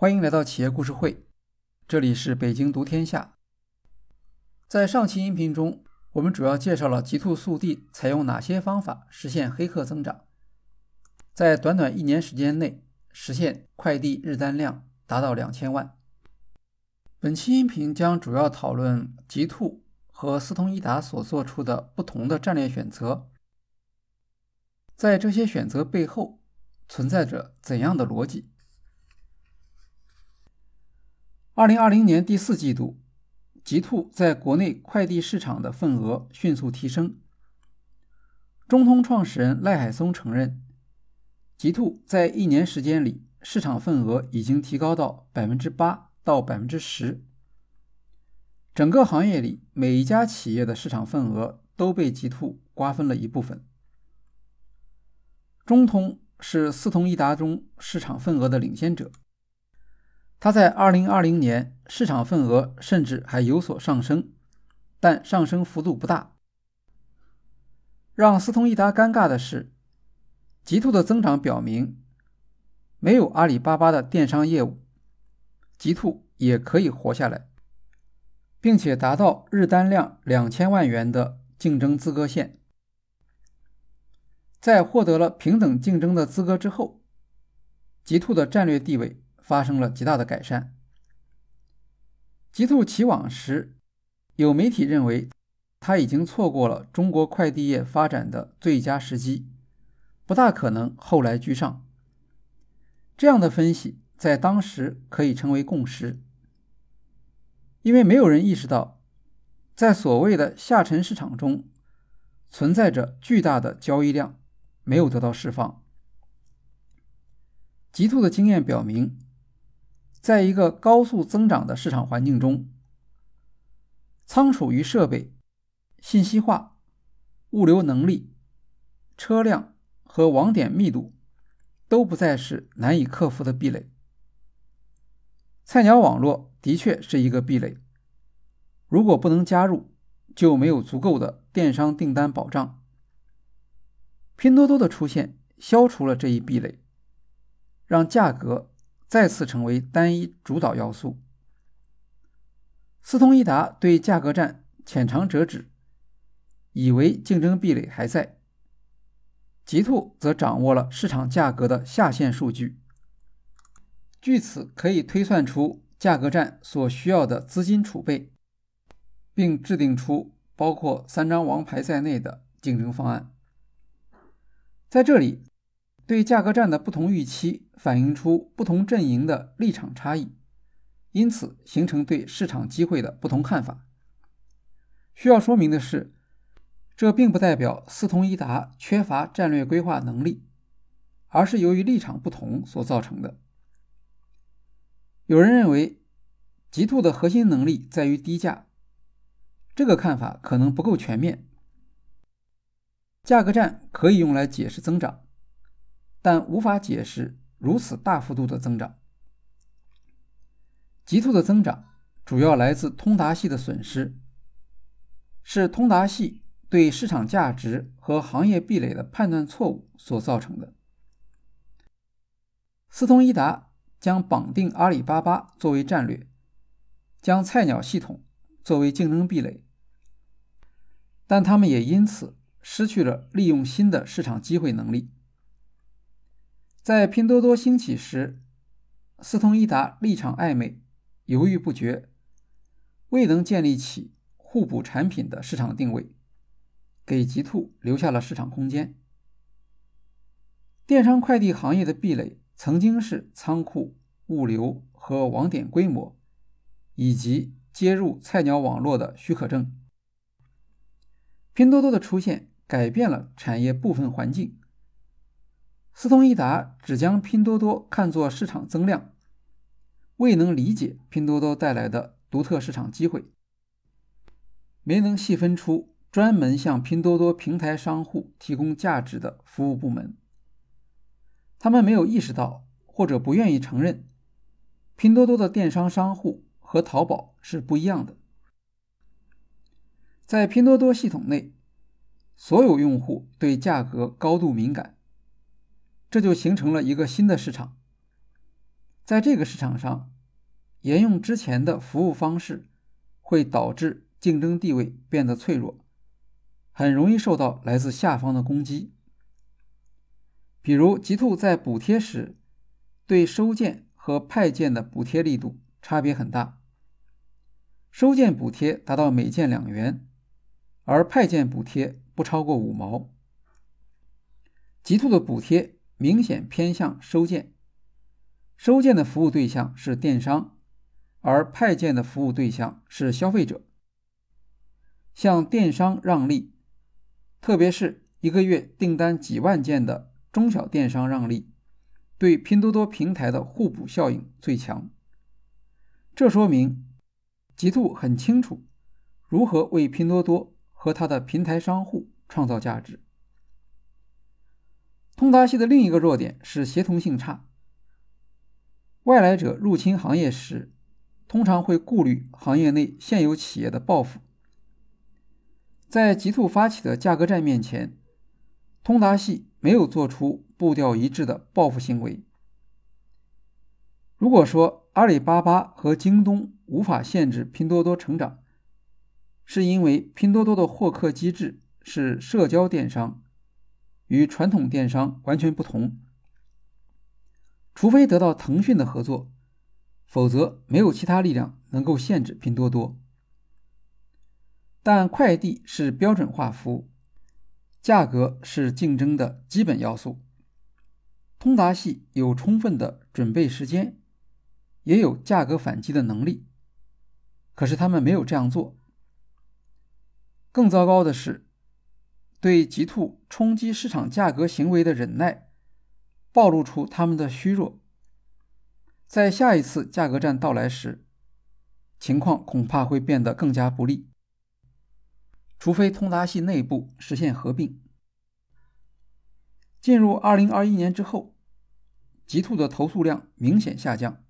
欢迎来到企业故事会，这里是北京读天下。在上期音频中，我们主要介绍了极兔速递采用哪些方法实现黑客增长，在短短一年时间内实现快递日单量达到两千万。本期音频将主要讨论极兔和斯通一达所做出的不同的战略选择，在这些选择背后存在着怎样的逻辑？二零二零年第四季度，极兔在国内快递市场的份额迅速提升。中通创始人赖海松承认，极兔在一年时间里市场份额已经提高到百分之八到百分之十。整个行业里，每一家企业的市场份额都被极兔瓜分了一部分。中通是四通一达中市场份额的领先者。它在2020年市场份额甚至还有所上升，但上升幅度不大。让思通一达尴尬的是，极兔的增长表明，没有阿里巴巴的电商业务，极兔也可以活下来，并且达到日单量两千万元的竞争资格线。在获得了平等竞争的资格之后，极兔的战略地位。发生了极大的改善。极兔起网时，有媒体认为他已经错过了中国快递业发展的最佳时机，不大可能后来居上。这样的分析在当时可以成为共识，因为没有人意识到，在所谓的下沉市场中，存在着巨大的交易量没有得到释放。极兔的经验表明。在一个高速增长的市场环境中，仓储与设备、信息化、物流能力、车辆和网点密度都不再是难以克服的壁垒。菜鸟网络的确是一个壁垒，如果不能加入，就没有足够的电商订单保障。拼多多的出现消除了这一壁垒，让价格。再次成为单一主导要素。斯通伊达对价格战浅尝辄止，以为竞争壁垒还在；极兔则掌握了市场价格的下限数据，据此可以推算出价格战所需要的资金储备，并制定出包括三张王牌在内的竞争方案。在这里。对价格战的不同预期，反映出不同阵营的立场差异，因此形成对市场机会的不同看法。需要说明的是，这并不代表四通一达缺乏战略规划能力，而是由于立场不同所造成的。有人认为，极兔的核心能力在于低价，这个看法可能不够全面。价格战可以用来解释增长。但无法解释如此大幅度的增长。极兔的增长主要来自通达系的损失，是通达系对市场价值和行业壁垒的判断错误所造成的。四通一达将绑定阿里巴巴作为战略，将菜鸟系统作为竞争壁垒，但他们也因此失去了利用新的市场机会能力。在拼多多兴起时，四通一达立场暧昧、犹豫不决，未能建立起互补产品的市场定位，给极兔留下了市场空间。电商快递行业的壁垒曾经是仓库、物流和网点规模，以及接入菜鸟网络的许可证。拼多多的出现改变了产业部分环境。斯通一达只将拼多多看作市场增量，未能理解拼多多带来的独特市场机会，没能细分出专门向拼多多平台商户提供价值的服务部门。他们没有意识到，或者不愿意承认，拼多多的电商商户和淘宝是不一样的。在拼多多系统内，所有用户对价格高度敏感。这就形成了一个新的市场，在这个市场上，沿用之前的服务方式会导致竞争地位变得脆弱，很容易受到来自下方的攻击。比如，极兔在补贴时，对收件和派件的补贴力度差别很大。收件补贴达到每件两元，而派件补贴不超过五毛。极兔的补贴明显偏向收件。收件的服务对象是电商，而派件的服务对象是消费者。向电商让利，特别是一个月订单几万件的中小电商让利，对拼多多平台的互补效应最强。这说明，极兔很清楚如何为拼多多和它的平台商户创造价值。通达系的另一个弱点是协同性差。外来者入侵行业时，通常会顾虑行业内现有企业的报复。在极兔发起的价格战面前，通达系没有做出步调一致的报复行为。如果说阿里巴巴和京东无法限制拼多多成长，是因为拼多多的获客机制是社交电商，与传统电商完全不同。除非得到腾讯的合作，否则没有其他力量能够限制拼多多。但快递是标准化服务，价格是竞争的基本要素。通达系有充分的准备时间，也有价格反击的能力，可是他们没有这样做。更糟糕的是，对极兔冲击市场价格行为的忍耐。暴露出他们的虚弱，在下一次价格战到来时，情况恐怕会变得更加不利。除非通达系内部实现合并。进入二零二一年之后，极兔的投诉量明显下降。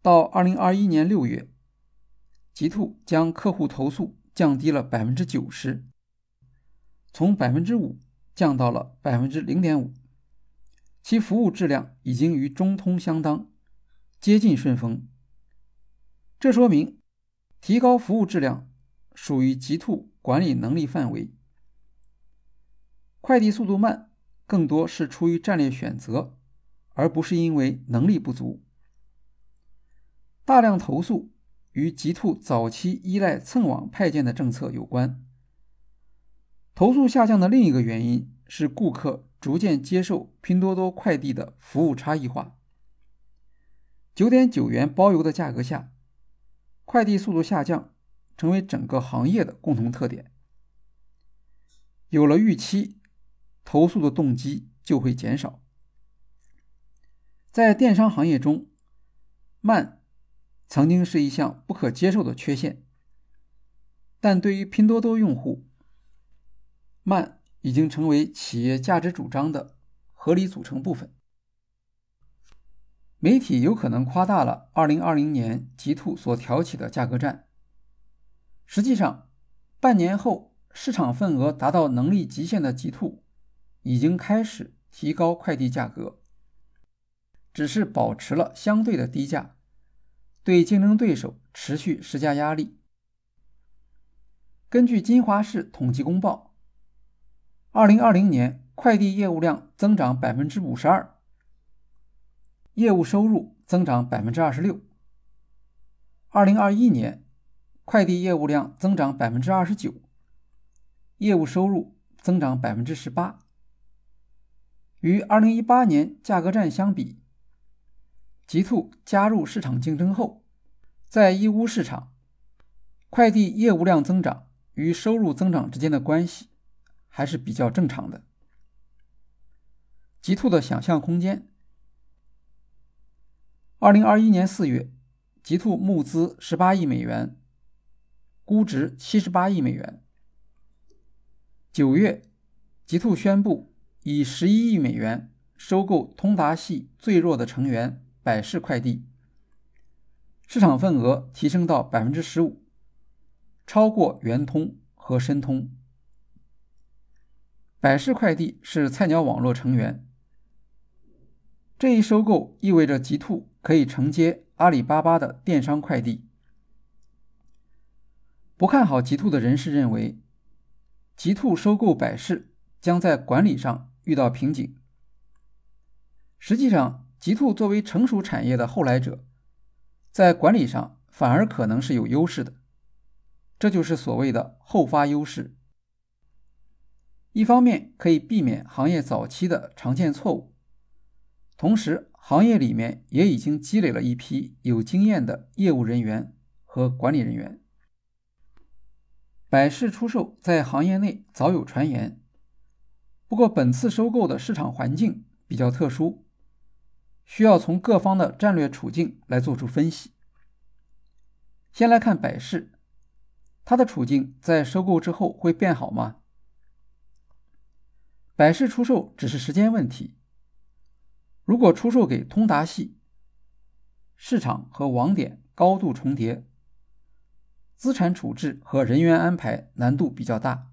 到二零二一年六月，极兔将客户投诉降低了百分之九十，从百分之五降到了百分之零点五。其服务质量已经与中通相当，接近顺丰。这说明提高服务质量属于极兔管理能力范围。快递速度慢，更多是出于战略选择，而不是因为能力不足。大量投诉与极兔早期依赖蹭网派件的政策有关。投诉下降的另一个原因是顾客。逐渐接受拼多多快递的服务差异化。九点九元包邮的价格下，快递速度下降，成为整个行业的共同特点。有了预期，投诉的动机就会减少。在电商行业中，慢曾经是一项不可接受的缺陷，但对于拼多多用户，慢。已经成为企业价值主张的合理组成部分。媒体有可能夸大了2020年极兔所挑起的价格战。实际上，半年后市场份额达到能力极限的极兔已经开始提高快递价格，只是保持了相对的低价，对竞争对手持续施加压力。根据金华市统计公报。二零二零年快递业务量增长百分之五十二，业务收入增长百分之二十六。二零二一年快递业务量增长百分之二十九，业务收入增长百分之十八。与二零一八年价格战相比，极兔加入市场竞争后，在义乌市场，快递业务量增长与收入增长之间的关系。还是比较正常的。极兔的想象空间。二零二一年四月，极兔募资十八亿美元，估值七十八亿美元。九月，极兔宣布以十一亿美元收购通达系最弱的成员百世快递，市场份额提升到百分之十五，超过圆通和申通。百世快递是菜鸟网络成员，这一收购意味着极兔可以承接阿里巴巴的电商快递。不看好极兔的人士认为，极兔收购百世将在管理上遇到瓶颈。实际上，极兔作为成熟产业的后来者，在管理上反而可能是有优势的，这就是所谓的后发优势。一方面可以避免行业早期的常见错误，同时行业里面也已经积累了一批有经验的业务人员和管理人员。百世出售在行业内早有传言，不过本次收购的市场环境比较特殊，需要从各方的战略处境来做出分析。先来看百世，它的处境在收购之后会变好吗？百世出售只是时间问题。如果出售给通达系，市场和网点高度重叠，资产处置和人员安排难度比较大。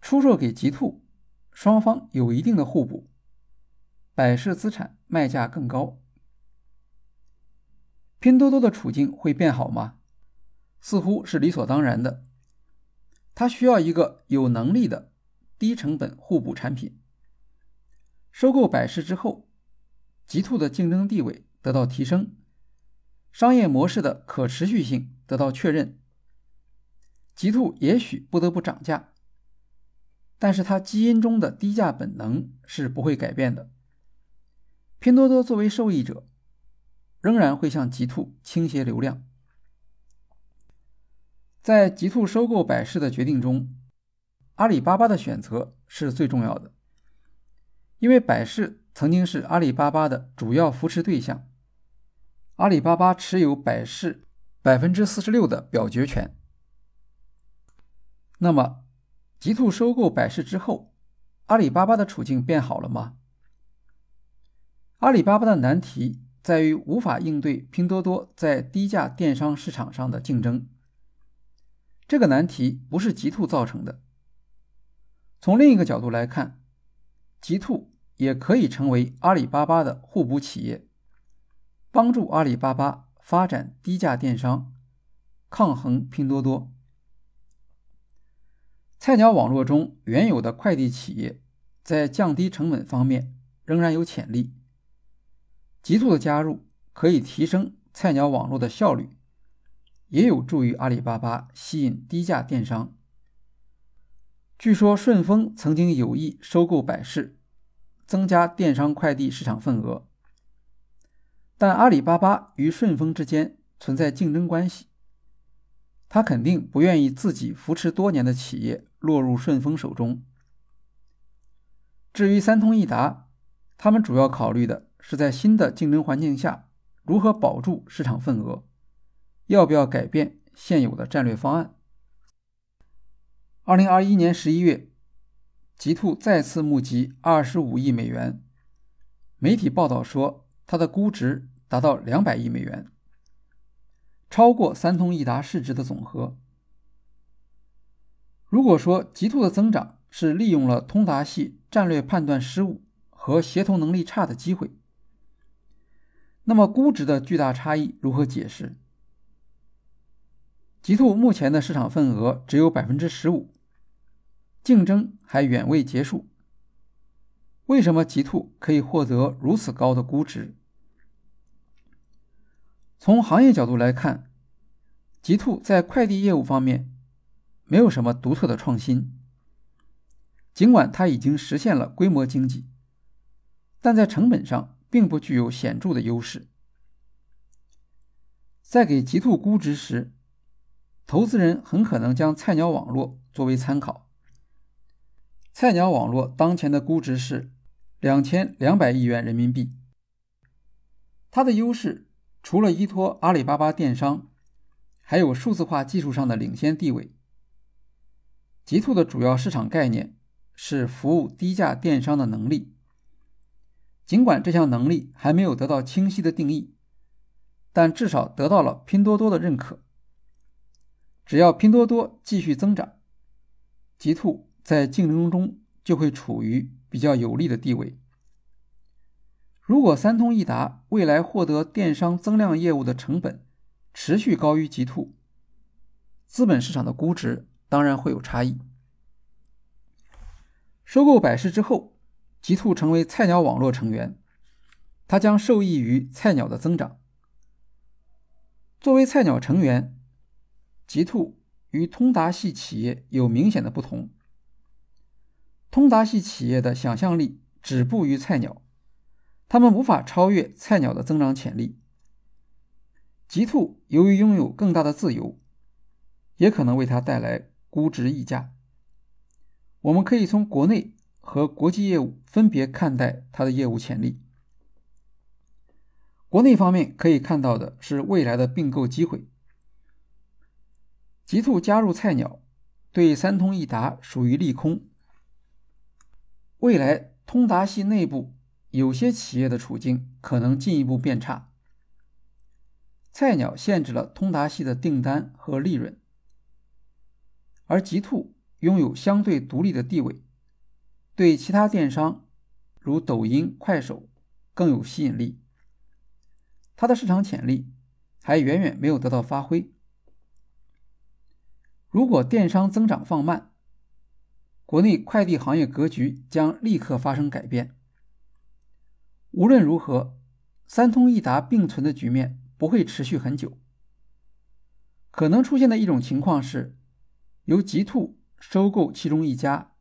出售给极兔，双方有一定的互补，百世资产卖价更高。拼多多的处境会变好吗？似乎是理所当然的。它需要一个有能力的。低成本互补产品。收购百世之后，极兔的竞争地位得到提升，商业模式的可持续性得到确认。极兔也许不得不涨价，但是它基因中的低价本能是不会改变的。拼多多作为受益者，仍然会向极兔倾斜流量。在极兔收购百世的决定中。阿里巴巴的选择是最重要的，因为百世曾经是阿里巴巴的主要扶持对象。阿里巴巴持有百世百分之四十六的表决权。那么，极兔收购百世之后，阿里巴巴的处境变好了吗？阿里巴巴的难题在于无法应对拼多多在低价电商市场上的竞争。这个难题不是极兔造成的。从另一个角度来看，极兔也可以成为阿里巴巴的互补企业，帮助阿里巴巴发展低价电商，抗衡拼多多。菜鸟网络中原有的快递企业在降低成本方面仍然有潜力，极兔的加入可以提升菜鸟网络的效率，也有助于阿里巴巴吸引低价电商。据说顺丰曾经有意收购百世，增加电商快递市场份额，但阿里巴巴与顺丰之间存在竞争关系，他肯定不愿意自己扶持多年的企业落入顺丰手中。至于三通一达，他们主要考虑的是在新的竞争环境下如何保住市场份额，要不要改变现有的战略方案。二零二一年十一月，极兔再次募集二十五亿美元。媒体报道说，它的估值达到两百亿美元，超过三通一达市值的总和。如果说极兔的增长是利用了通达系战略判断失误和协同能力差的机会，那么估值的巨大差异如何解释？极兔目前的市场份额只有百分之十五。竞争还远未结束，为什么极兔可以获得如此高的估值？从行业角度来看，极兔在快递业务方面没有什么独特的创新。尽管它已经实现了规模经济，但在成本上并不具有显著的优势。在给极兔估值时，投资人很可能将菜鸟网络作为参考。菜鸟网络当前的估值是两千两百亿元人民币。它的优势除了依托阿里巴巴电商，还有数字化技术上的领先地位。极兔的主要市场概念是服务低价电商的能力。尽管这项能力还没有得到清晰的定义，但至少得到了拼多多的认可。只要拼多多继续增长，极兔。在竞争中就会处于比较有利的地位。如果三通一达未来获得电商增量业务的成本持续高于极兔，资本市场的估值当然会有差异。收购百世之后，极兔成为菜鸟网络成员，它将受益于菜鸟的增长。作为菜鸟成员，极兔与通达系企业有明显的不同。通达系企业的想象力止步于菜鸟。他们无法超越菜鸟的增长潜力。极兔由于拥有更大的自由，也可能为它带来估值溢价。我们可以从国内和国际业务分别看待它的业务潜力。国内方面可以看到的是未来的并购机会。极兔加入菜鸟，对三通一达属于利空。未来通达系内部。有些企业的处境可能进一步变差。菜鸟限制了通达系的订单和利润，而极兔拥有相对独立的地位，对其他电商如抖音、快手更有吸引力。它的市场潜力还远远没有得到发挥。如果电商增长放慢，国内快递行业格局将立刻发生改变。无论如何，三通一达并存的局面不会持续很久。可能出现的一种情况是，由极兔收购其中一家，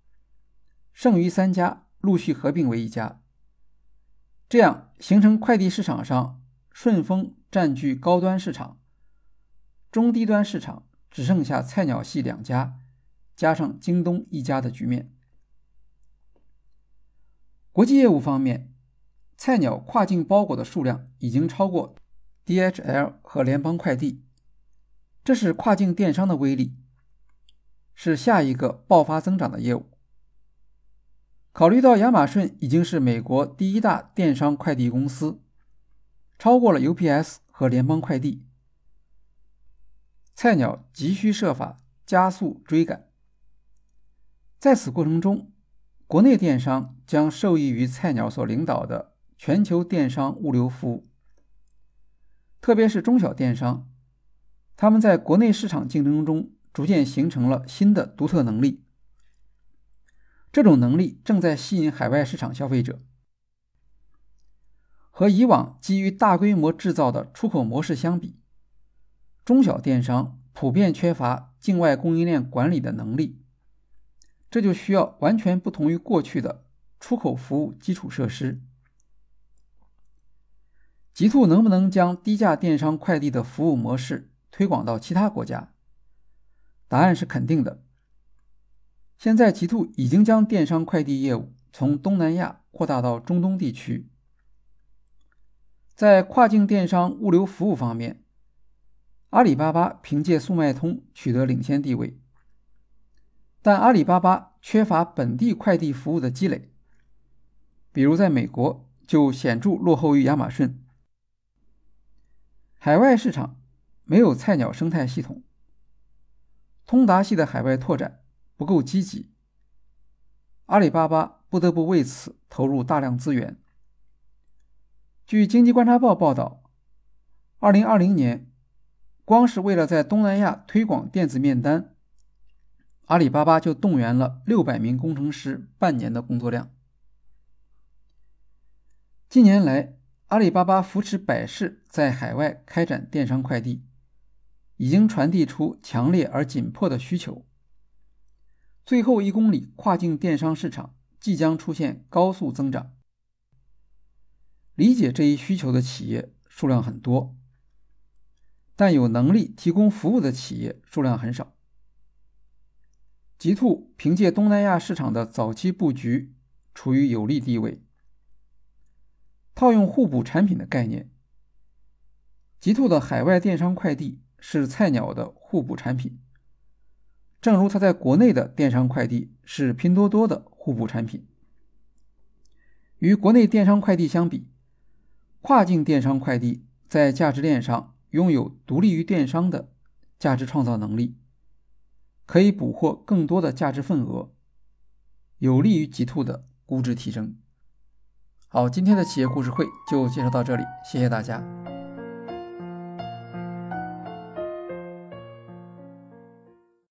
剩余三家陆续合并为一家，这样形成快递市场上顺丰占据高端市场，中低端市场只剩下菜鸟系两家，加上京东一家的局面。国际业务方面。菜鸟跨境包裹的数量已经超过 DHL 和联邦快递，这是跨境电商的威力，是下一个爆发增长的业务。考虑到亚马逊已经是美国第一大电商快递公司，超过了 UPS 和联邦快递，菜鸟急需设法加速追赶。在此过程中，国内电商将受益于菜鸟所领导的。全球电商物流服务，特别是中小电商，他们在国内市场竞争中逐渐形成了新的独特能力。这种能力正在吸引海外市场消费者。和以往基于大规模制造的出口模式相比，中小电商普遍缺乏境外供应链管理的能力，这就需要完全不同于过去的出口服务基础设施。极兔能不能将低价电商快递的服务模式推广到其他国家？答案是肯定的。现在，极兔已经将电商快递业务从东南亚扩大到中东地区。在跨境电商物流服务方面，阿里巴巴凭借速卖通取得领先地位，但阿里巴巴缺乏本地快递服务的积累，比如在美国就显著落后于亚马逊。海外市场没有菜鸟生态系统，通达系的海外拓展不够积极，阿里巴巴不得不为此投入大量资源。据经济观察报报道，二零二零年，光是为了在东南亚推广电子面单，阿里巴巴就动员了六百名工程师半年的工作量。近年来，阿里巴巴扶持百世在海外开展电商快递，已经传递出强烈而紧迫的需求。最后一公里跨境电商市场即将出现高速增长。理解这一需求的企业数量很多，但有能力提供服务的企业数量很少。极兔凭借东南亚市场的早期布局，处于有利地位。套用互补产品的概念，极兔的海外电商快递是菜鸟的互补产品，正如它在国内的电商快递是拼多多的互补产品。与国内电商快递相比，跨境电商快递在价值链上拥有独立于电商的价值创造能力，可以捕获更多的价值份额，有利于极兔的估值提升。好，今天的企业故事会就介绍到这里，谢谢大家。